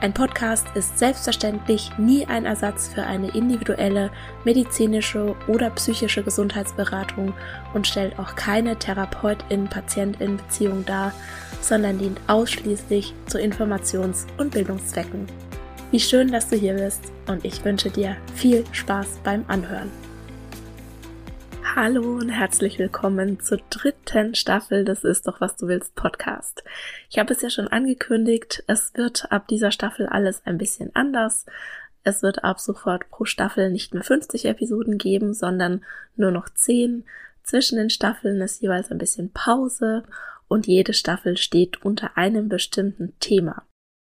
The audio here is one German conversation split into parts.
ein Podcast ist selbstverständlich nie ein Ersatz für eine individuelle medizinische oder psychische Gesundheitsberatung und stellt auch keine Therapeutin-Patientin-Beziehung dar, sondern dient ausschließlich zu Informations- und Bildungszwecken. Wie schön, dass du hier bist und ich wünsche dir viel Spaß beim Anhören. Hallo und herzlich willkommen zur dritten Staffel des Ist doch was du willst Podcast. Ich habe es ja schon angekündigt, es wird ab dieser Staffel alles ein bisschen anders. Es wird ab sofort pro Staffel nicht mehr 50 Episoden geben, sondern nur noch 10. Zwischen den Staffeln ist jeweils ein bisschen Pause und jede Staffel steht unter einem bestimmten Thema.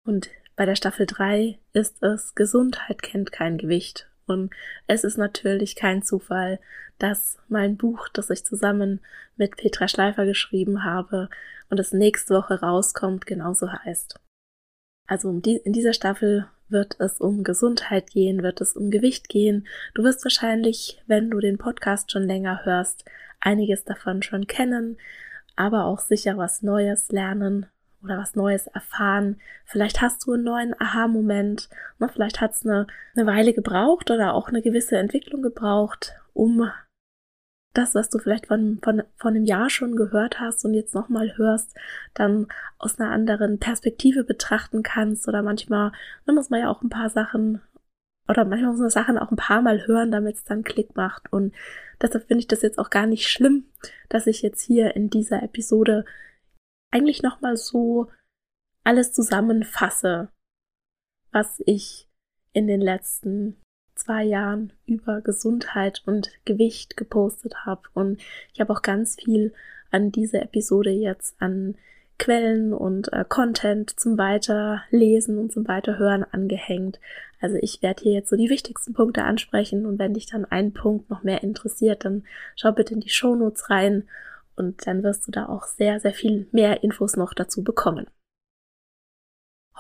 Und bei der Staffel 3 ist es Gesundheit kennt kein Gewicht und es ist natürlich kein Zufall, dass mein Buch, das ich zusammen mit Petra Schleifer geschrieben habe und das nächste Woche rauskommt, genauso heißt. Also in dieser Staffel wird es um Gesundheit gehen, wird es um Gewicht gehen. Du wirst wahrscheinlich, wenn du den Podcast schon länger hörst, einiges davon schon kennen, aber auch sicher was Neues lernen oder was Neues erfahren. Vielleicht hast du einen neuen Aha-Moment. Vielleicht hat es eine, eine Weile gebraucht oder auch eine gewisse Entwicklung gebraucht, um das, was du vielleicht von, von, von einem Jahr schon gehört hast und jetzt nochmal hörst, dann aus einer anderen Perspektive betrachten kannst. Oder manchmal ne, muss man ja auch ein paar Sachen oder manchmal muss man Sachen auch ein paar Mal hören, damit es dann Klick macht. Und deshalb finde ich das jetzt auch gar nicht schlimm, dass ich jetzt hier in dieser Episode eigentlich nochmal so alles zusammenfasse, was ich in den letzten zwei Jahren über Gesundheit und Gewicht gepostet habe. Und ich habe auch ganz viel an diese Episode jetzt an Quellen und äh, Content zum Weiterlesen und zum Weiterhören angehängt. Also ich werde hier jetzt so die wichtigsten Punkte ansprechen und wenn dich dann ein Punkt noch mehr interessiert, dann schau bitte in die Shownotes rein und dann wirst du da auch sehr, sehr viel mehr Infos noch dazu bekommen.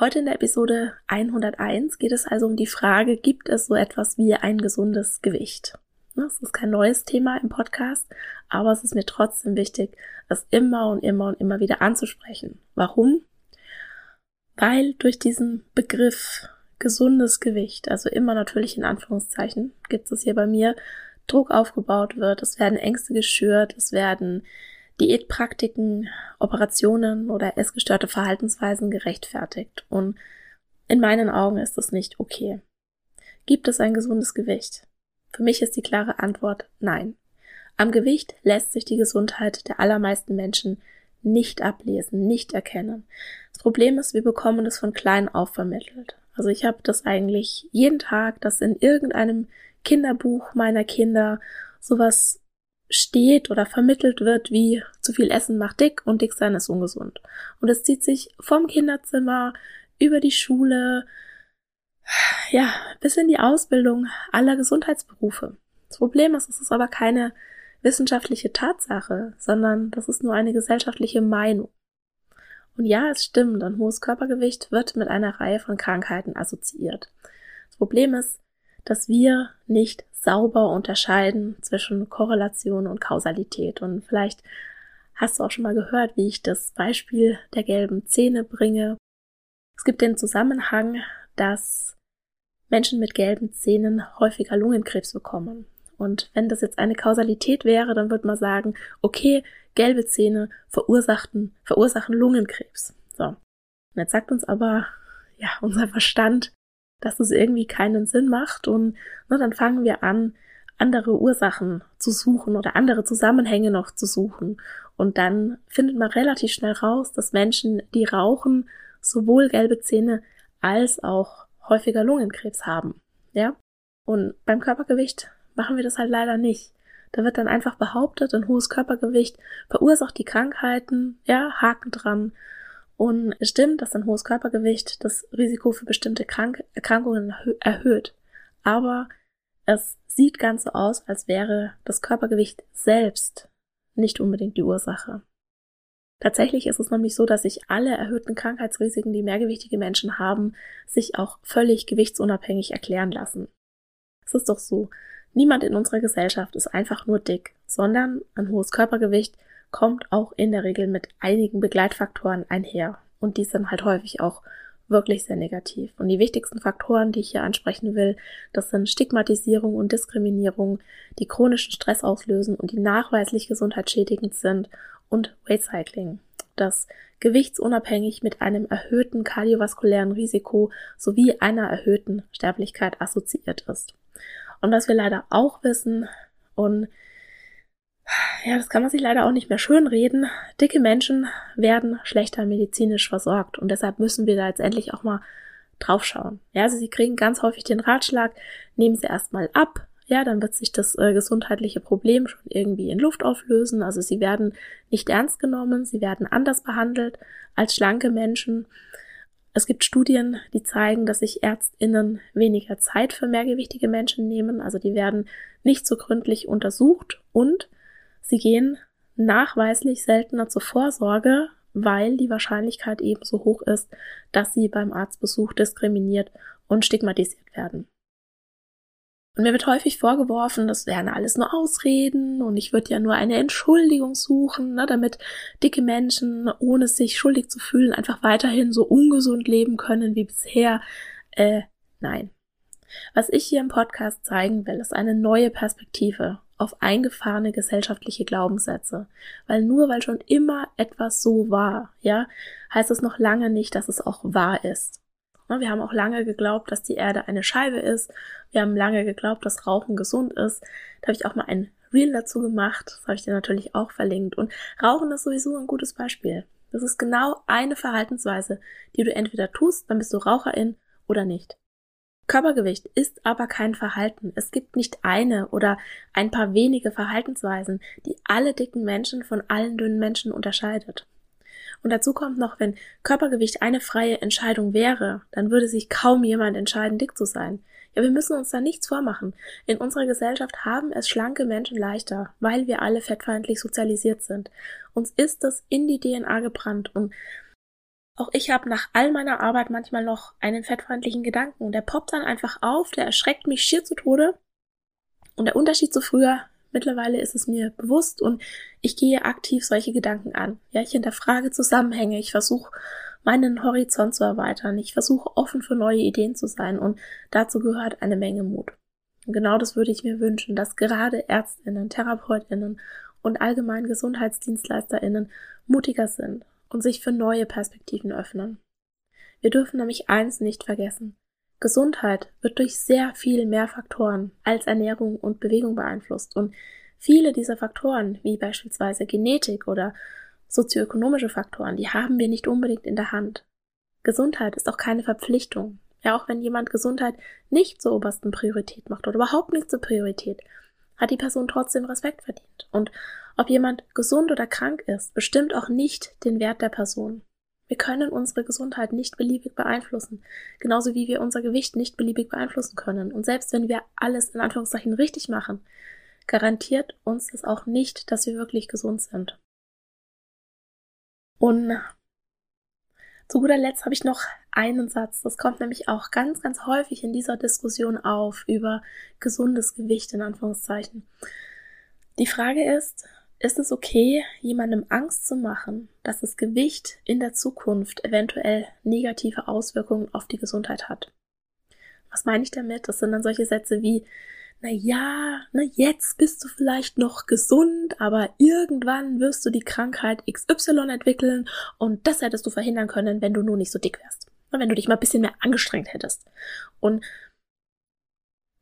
Heute in der Episode 101 geht es also um die Frage, gibt es so etwas wie ein gesundes Gewicht? Das ist kein neues Thema im Podcast, aber es ist mir trotzdem wichtig, es immer und immer und immer wieder anzusprechen. Warum? Weil durch diesen Begriff gesundes Gewicht, also immer natürlich in Anführungszeichen, gibt es hier bei mir, Druck aufgebaut wird, es werden Ängste geschürt, es werden Diätpraktiken, Operationen oder essgestörte Verhaltensweisen gerechtfertigt. Und in meinen Augen ist das nicht okay. Gibt es ein gesundes Gewicht? Für mich ist die klare Antwort nein. Am Gewicht lässt sich die Gesundheit der allermeisten Menschen nicht ablesen, nicht erkennen. Das Problem ist, wir bekommen es von klein auf vermittelt. Also ich habe das eigentlich jeden Tag, dass in irgendeinem Kinderbuch meiner Kinder sowas steht oder vermittelt wird, wie zu viel Essen macht dick und dick sein ist ungesund. Und es zieht sich vom Kinderzimmer über die Schule, ja, bis in die Ausbildung aller Gesundheitsberufe. Das Problem ist, es ist aber keine wissenschaftliche Tatsache, sondern das ist nur eine gesellschaftliche Meinung. Und ja, es stimmt, ein hohes Körpergewicht wird mit einer Reihe von Krankheiten assoziiert. Das Problem ist, dass wir nicht sauber unterscheiden zwischen Korrelation und Kausalität. Und vielleicht hast du auch schon mal gehört, wie ich das Beispiel der gelben Zähne bringe. Es gibt den Zusammenhang, dass Menschen mit gelben Zähnen häufiger Lungenkrebs bekommen. Und wenn das jetzt eine Kausalität wäre, dann würde man sagen, okay, gelbe Zähne verursachten, verursachen Lungenkrebs. So. Und jetzt sagt uns aber, ja, unser Verstand, dass es irgendwie keinen Sinn macht und ne, dann fangen wir an, andere Ursachen zu suchen oder andere Zusammenhänge noch zu suchen. Und dann findet man relativ schnell raus, dass Menschen, die rauchen, sowohl gelbe Zähne als auch häufiger Lungenkrebs haben. Ja? Und beim Körpergewicht machen wir das halt leider nicht. Da wird dann einfach behauptet, ein hohes Körpergewicht verursacht die Krankheiten, ja, Haken dran. Und es stimmt, dass ein hohes Körpergewicht das Risiko für bestimmte Krank Erkrankungen erhöht. Aber es sieht ganz so aus, als wäre das Körpergewicht selbst nicht unbedingt die Ursache. Tatsächlich ist es nämlich so, dass sich alle erhöhten Krankheitsrisiken, die mehrgewichtige Menschen haben, sich auch völlig gewichtsunabhängig erklären lassen. Es ist doch so, niemand in unserer Gesellschaft ist einfach nur dick, sondern ein hohes Körpergewicht kommt auch in der Regel mit einigen Begleitfaktoren einher. Und die sind halt häufig auch wirklich sehr negativ. Und die wichtigsten Faktoren, die ich hier ansprechen will, das sind Stigmatisierung und Diskriminierung, die chronischen Stress auslösen und die nachweislich gesundheitsschädigend sind und Weight Cycling, das gewichtsunabhängig mit einem erhöhten kardiovaskulären Risiko sowie einer erhöhten Sterblichkeit assoziiert ist. Und was wir leider auch wissen und ja, das kann man sich leider auch nicht mehr schönreden. Dicke Menschen werden schlechter medizinisch versorgt und deshalb müssen wir da jetzt endlich auch mal draufschauen. Ja, also sie kriegen ganz häufig den Ratschlag, nehmen sie erstmal ab, ja, dann wird sich das äh, gesundheitliche Problem schon irgendwie in Luft auflösen. Also sie werden nicht ernst genommen, sie werden anders behandelt als schlanke Menschen. Es gibt Studien, die zeigen, dass sich Ärztinnen weniger Zeit für mehrgewichtige Menschen nehmen. Also die werden nicht so gründlich untersucht und Sie gehen nachweislich seltener zur Vorsorge, weil die Wahrscheinlichkeit eben so hoch ist, dass sie beim Arztbesuch diskriminiert und stigmatisiert werden. Und mir wird häufig vorgeworfen, das wären alles nur Ausreden und ich würde ja nur eine Entschuldigung suchen, ne, damit dicke Menschen, ohne sich schuldig zu fühlen, einfach weiterhin so ungesund leben können wie bisher. Äh, nein. Was ich hier im Podcast zeigen will, ist eine neue Perspektive auf eingefahrene gesellschaftliche Glaubenssätze. Weil nur weil schon immer etwas so war, ja, heißt es noch lange nicht, dass es auch wahr ist. Wir haben auch lange geglaubt, dass die Erde eine Scheibe ist. Wir haben lange geglaubt, dass Rauchen gesund ist. Da habe ich auch mal ein Reel dazu gemacht. Das habe ich dir natürlich auch verlinkt. Und Rauchen ist sowieso ein gutes Beispiel. Das ist genau eine Verhaltensweise, die du entweder tust, dann bist du Raucherin oder nicht. Körpergewicht ist aber kein Verhalten. Es gibt nicht eine oder ein paar wenige Verhaltensweisen, die alle dicken Menschen von allen dünnen Menschen unterscheidet. Und dazu kommt noch, wenn Körpergewicht eine freie Entscheidung wäre, dann würde sich kaum jemand entscheiden, dick zu sein. Ja, wir müssen uns da nichts vormachen. In unserer Gesellschaft haben es schlanke Menschen leichter, weil wir alle fettfeindlich sozialisiert sind. Uns ist das in die DNA gebrannt und auch ich habe nach all meiner Arbeit manchmal noch einen fettfreundlichen Gedanken. Der poppt dann einfach auf, der erschreckt mich schier zu Tode. Und der Unterschied zu früher, mittlerweile ist es mir bewusst und ich gehe aktiv solche Gedanken an. Ja, ich hinterfrage Zusammenhänge, ich versuche meinen Horizont zu erweitern, ich versuche offen für neue Ideen zu sein und dazu gehört eine Menge Mut. Und genau das würde ich mir wünschen, dass gerade Ärztinnen, Therapeutinnen und allgemein Gesundheitsdienstleisterinnen mutiger sind und sich für neue Perspektiven öffnen. Wir dürfen nämlich eins nicht vergessen. Gesundheit wird durch sehr viel mehr Faktoren als Ernährung und Bewegung beeinflusst und viele dieser Faktoren, wie beispielsweise Genetik oder sozioökonomische Faktoren, die haben wir nicht unbedingt in der Hand. Gesundheit ist auch keine Verpflichtung. Ja, auch wenn jemand Gesundheit nicht zur obersten Priorität macht oder überhaupt nicht zur Priorität, hat die Person trotzdem Respekt verdient. Und ob jemand gesund oder krank ist, bestimmt auch nicht den Wert der Person. Wir können unsere Gesundheit nicht beliebig beeinflussen, genauso wie wir unser Gewicht nicht beliebig beeinflussen können. Und selbst wenn wir alles in Anführungszeichen richtig machen, garantiert uns das auch nicht, dass wir wirklich gesund sind. Und zu guter Letzt habe ich noch einen Satz. Das kommt nämlich auch ganz, ganz häufig in dieser Diskussion auf über gesundes Gewicht in Anführungszeichen. Die Frage ist, ist es okay, jemandem Angst zu machen, dass das Gewicht in der Zukunft eventuell negative Auswirkungen auf die Gesundheit hat? Was meine ich damit? Das sind dann solche Sätze wie, na ja, na jetzt bist du vielleicht noch gesund, aber irgendwann wirst du die Krankheit XY entwickeln und das hättest du verhindern können, wenn du nur nicht so dick wärst. Wenn du dich mal ein bisschen mehr angestrengt hättest. Und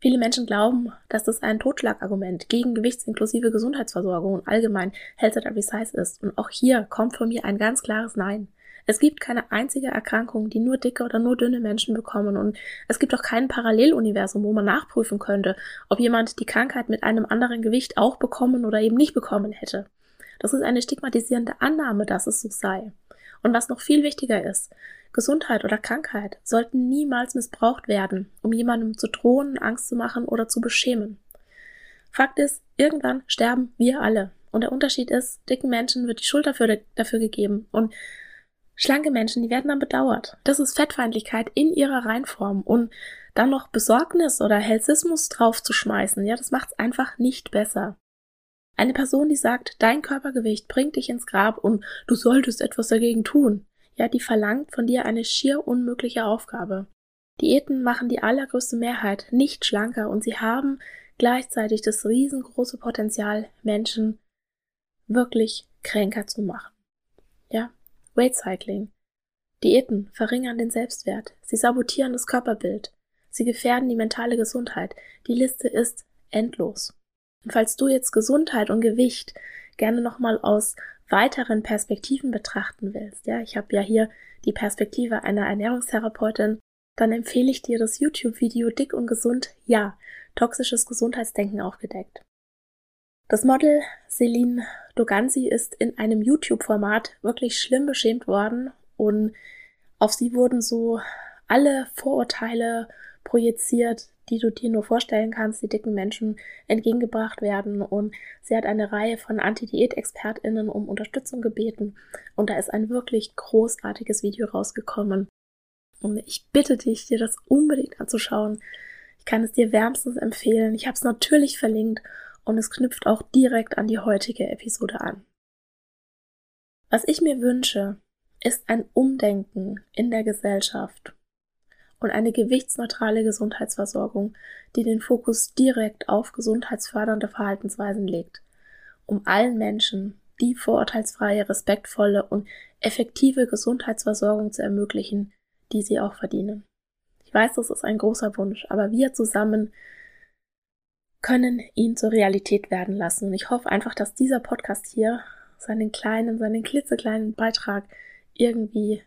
Viele Menschen glauben, dass das ein Totschlagargument gegen gewichtsinklusive Gesundheitsversorgung und allgemein Health at Every Size ist. Und auch hier kommt von mir ein ganz klares Nein. Es gibt keine einzige Erkrankung, die nur dicke oder nur dünne Menschen bekommen und es gibt auch kein Paralleluniversum, wo man nachprüfen könnte, ob jemand die Krankheit mit einem anderen Gewicht auch bekommen oder eben nicht bekommen hätte. Das ist eine stigmatisierende Annahme, dass es so sei. Und was noch viel wichtiger ist, Gesundheit oder Krankheit sollten niemals missbraucht werden, um jemandem zu drohen, Angst zu machen oder zu beschämen. Fakt ist, irgendwann sterben wir alle. Und der Unterschied ist, dicken Menschen wird die Schuld dafür, dafür gegeben und schlanke Menschen, die werden dann bedauert. Das ist Fettfeindlichkeit in ihrer Reinform und dann noch Besorgnis oder Helsismus draufzuschmeißen, ja, das macht's einfach nicht besser. Eine Person, die sagt, dein Körpergewicht bringt dich ins Grab und du solltest etwas dagegen tun, ja, die verlangt von dir eine schier unmögliche Aufgabe. Diäten machen die allergrößte Mehrheit nicht schlanker und sie haben gleichzeitig das riesengroße Potenzial, Menschen wirklich kränker zu machen. Weight Cycling. Diäten verringern den Selbstwert, sie sabotieren das Körperbild, sie gefährden die mentale Gesundheit. Die Liste ist endlos. Und falls du jetzt Gesundheit und Gewicht gerne nochmal aus weiteren Perspektiven betrachten willst, ja, ich habe ja hier die Perspektive einer Ernährungstherapeutin, dann empfehle ich dir das YouTube-Video Dick und Gesund, ja, toxisches Gesundheitsdenken aufgedeckt. Das Model Celine Doganzi ist in einem YouTube-Format wirklich schlimm beschämt worden und auf sie wurden so alle Vorurteile projiziert, die du dir nur vorstellen kannst, die dicken Menschen entgegengebracht werden. Und sie hat eine Reihe von Anti-Diät-ExpertInnen um Unterstützung gebeten. Und da ist ein wirklich großartiges Video rausgekommen. Und ich bitte dich, dir das unbedingt anzuschauen. Ich kann es dir wärmstens empfehlen. Ich habe es natürlich verlinkt und es knüpft auch direkt an die heutige Episode an. Was ich mir wünsche, ist ein Umdenken in der Gesellschaft und eine gewichtsneutrale Gesundheitsversorgung, die den Fokus direkt auf gesundheitsfördernde Verhaltensweisen legt, um allen Menschen die vorurteilsfreie, respektvolle und effektive Gesundheitsversorgung zu ermöglichen, die sie auch verdienen. Ich weiß, das ist ein großer Wunsch, aber wir zusammen können ihn zur Realität werden lassen. Und ich hoffe einfach, dass dieser Podcast hier seinen kleinen, seinen klitzekleinen Beitrag irgendwie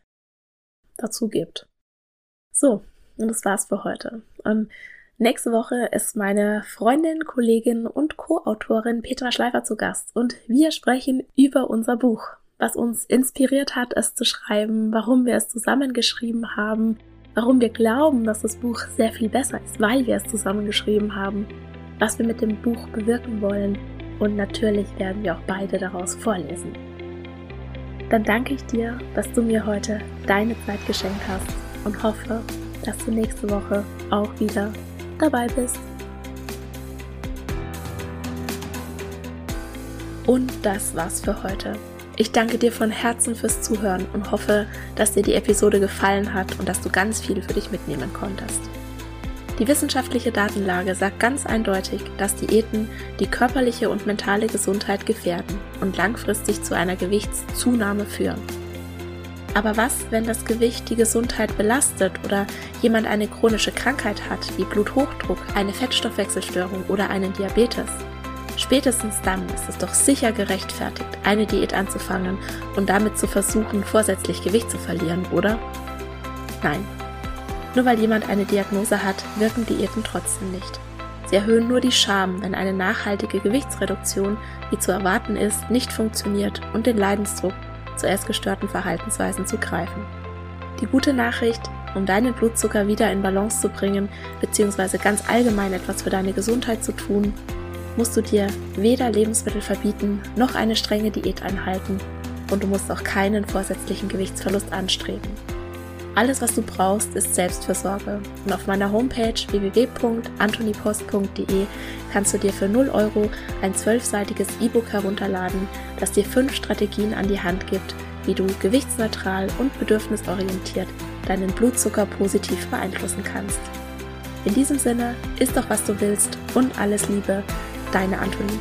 dazu gibt. So, und das war's für heute. Und nächste Woche ist meine Freundin, Kollegin und Co-Autorin Petra Schleifer zu Gast und wir sprechen über unser Buch, was uns inspiriert hat, es zu schreiben, warum wir es zusammengeschrieben haben, warum wir glauben, dass das Buch sehr viel besser ist, weil wir es zusammengeschrieben haben, was wir mit dem Buch bewirken wollen und natürlich werden wir auch beide daraus vorlesen. Dann danke ich dir, dass du mir heute deine Zeit geschenkt hast und hoffe, dass du nächste Woche auch wieder dabei bist. Und das war's für heute. Ich danke dir von Herzen fürs Zuhören und hoffe, dass dir die Episode gefallen hat und dass du ganz viel für dich mitnehmen konntest. Die wissenschaftliche Datenlage sagt ganz eindeutig, dass Diäten die körperliche und mentale Gesundheit gefährden und langfristig zu einer Gewichtszunahme führen. Aber was, wenn das Gewicht die Gesundheit belastet oder jemand eine chronische Krankheit hat, wie Bluthochdruck, eine Fettstoffwechselstörung oder einen Diabetes? Spätestens dann ist es doch sicher gerechtfertigt, eine Diät anzufangen und damit zu versuchen, vorsätzlich Gewicht zu verlieren, oder? Nein. Nur weil jemand eine Diagnose hat, wirken Diäten trotzdem nicht. Sie erhöhen nur die Scham, wenn eine nachhaltige Gewichtsreduktion, wie zu erwarten ist, nicht funktioniert und den Leidensdruck zu essgestörten Verhaltensweisen zu greifen. Die gute Nachricht, um deinen Blutzucker wieder in Balance zu bringen, beziehungsweise ganz allgemein etwas für deine Gesundheit zu tun, musst du dir weder Lebensmittel verbieten noch eine strenge Diät einhalten und du musst auch keinen vorsätzlichen Gewichtsverlust anstreben. Alles, was du brauchst, ist Selbstversorge. Und auf meiner Homepage www.antonipost.de kannst du dir für 0 Euro ein zwölfseitiges E-Book herunterladen, das dir fünf Strategien an die Hand gibt, wie du gewichtsneutral und bedürfnisorientiert deinen Blutzucker positiv beeinflussen kannst. In diesem Sinne, isst doch was du willst und alles Liebe, deine Antonie.